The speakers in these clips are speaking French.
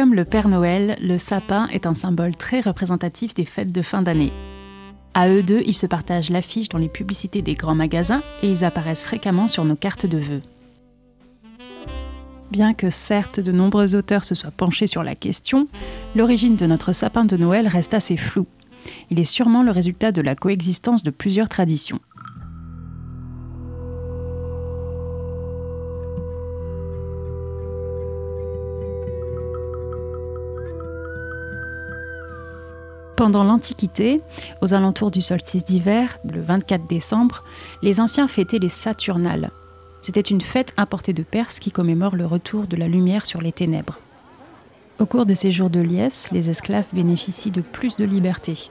comme le Père Noël, le sapin est un symbole très représentatif des fêtes de fin d'année. À eux deux, ils se partagent l'affiche dans les publicités des grands magasins et ils apparaissent fréquemment sur nos cartes de vœux. Bien que certes de nombreux auteurs se soient penchés sur la question, l'origine de notre sapin de Noël reste assez floue. Il est sûrement le résultat de la coexistence de plusieurs traditions. Pendant l'Antiquité, aux alentours du solstice d'hiver, le 24 décembre, les anciens fêtaient les Saturnales. C'était une fête importée de Perse qui commémore le retour de la lumière sur les ténèbres. Au cours de ces jours de liesse, les esclaves bénéficient de plus de liberté.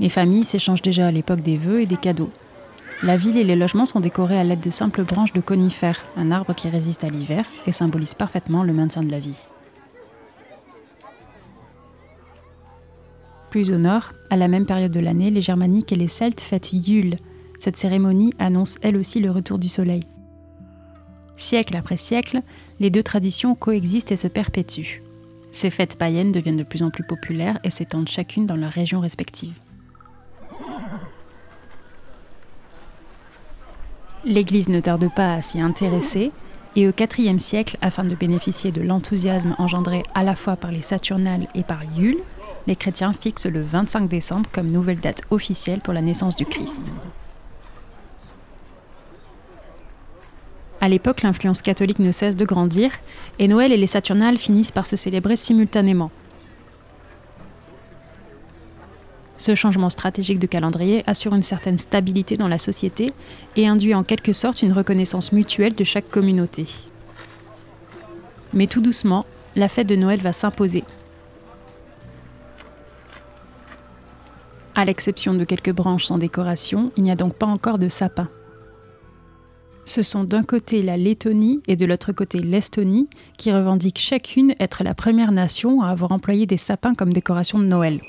Les familles s'échangent déjà à l'époque des vœux et des cadeaux. La ville et les logements sont décorés à l'aide de simples branches de conifères, un arbre qui résiste à l'hiver et symbolise parfaitement le maintien de la vie. Plus au nord, à la même période de l'année, les Germaniques et les Celtes fêtent Yule. Cette cérémonie annonce elle aussi le retour du soleil. Siècle après siècle, les deux traditions coexistent et se perpétuent. Ces fêtes païennes deviennent de plus en plus populaires et s'étendent chacune dans leur région respective. L'Église ne tarde pas à s'y intéresser, et au IVe siècle, afin de bénéficier de l'enthousiasme engendré à la fois par les Saturnales et par Yule, les chrétiens fixent le 25 décembre comme nouvelle date officielle pour la naissance du Christ. À l'époque, l'influence catholique ne cesse de grandir et Noël et les Saturnales finissent par se célébrer simultanément. Ce changement stratégique de calendrier assure une certaine stabilité dans la société et induit en quelque sorte une reconnaissance mutuelle de chaque communauté. Mais tout doucement, la fête de Noël va s'imposer À l'exception de quelques branches sans décoration, il n'y a donc pas encore de sapin. Ce sont d'un côté la Lettonie et de l'autre côté l'Estonie qui revendiquent chacune être la première nation à avoir employé des sapins comme décoration de Noël.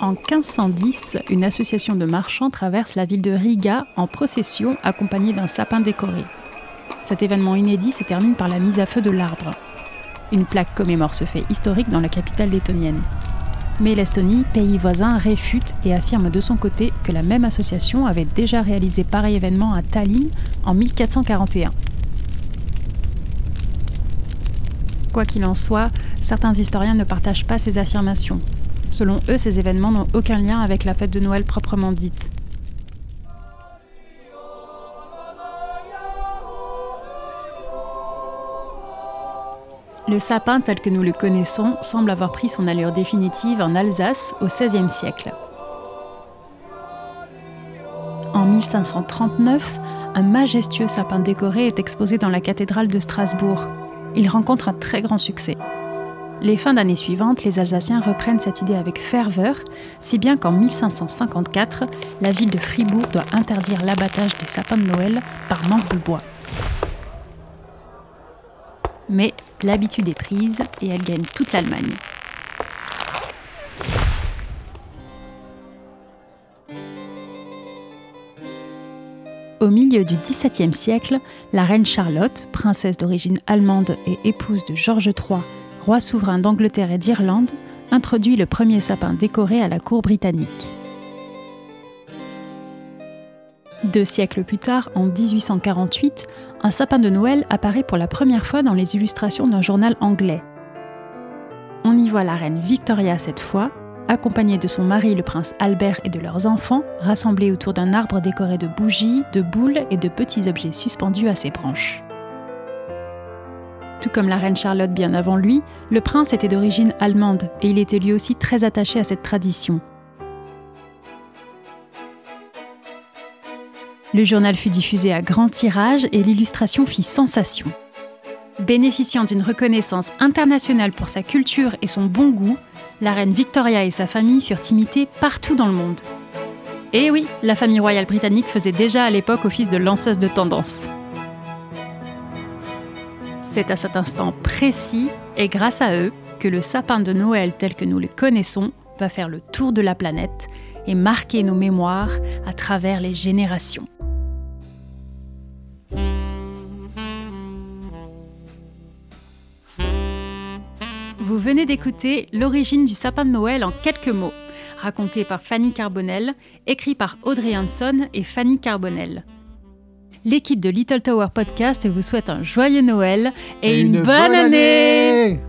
En 1510, une association de marchands traverse la ville de Riga en procession accompagnée d'un sapin décoré. Cet événement inédit se termine par la mise à feu de l'arbre. Une plaque commémore ce fait historique dans la capitale lettonienne. Mais l'Estonie, pays voisin, réfute et affirme de son côté que la même association avait déjà réalisé pareil événement à Tallinn en 1441. Quoi qu'il en soit, certains historiens ne partagent pas ces affirmations. Selon eux, ces événements n'ont aucun lien avec la fête de Noël proprement dite. Le sapin tel que nous le connaissons semble avoir pris son allure définitive en Alsace au XVIe siècle. En 1539, un majestueux sapin décoré est exposé dans la cathédrale de Strasbourg. Il rencontre un très grand succès. Les fins d'année suivantes, les Alsaciens reprennent cette idée avec ferveur, si bien qu'en 1554, la ville de Fribourg doit interdire l'abattage des sapins de Noël par manque de bois. Mais l'habitude est prise et elle gagne toute l'Allemagne. Au milieu du XVIIe siècle, la reine Charlotte, princesse d'origine allemande et épouse de George III, roi souverain d'Angleterre et d'Irlande, introduit le premier sapin décoré à la cour britannique. Deux siècles plus tard, en 1848, un sapin de Noël apparaît pour la première fois dans les illustrations d'un journal anglais. On y voit la reine Victoria cette fois, accompagnée de son mari le prince Albert et de leurs enfants, rassemblés autour d'un arbre décoré de bougies, de boules et de petits objets suspendus à ses branches. Tout comme la reine Charlotte bien avant lui, le prince était d'origine allemande et il était lui aussi très attaché à cette tradition. Le journal fut diffusé à grand tirage et l'illustration fit sensation. Bénéficiant d'une reconnaissance internationale pour sa culture et son bon goût, la reine Victoria et sa famille furent imitées partout dans le monde. Et oui, la famille royale britannique faisait déjà à l'époque office de lanceuse de tendance. C'est à cet instant précis et grâce à eux que le sapin de Noël tel que nous le connaissons va faire le tour de la planète et marquer nos mémoires à travers les générations. Venez d'écouter L'origine du sapin de Noël en quelques mots, raconté par Fanny Carbonel, écrit par Audrey Hanson et Fanny Carbonel. L'équipe de Little Tower Podcast vous souhaite un joyeux Noël et, une, bonne, année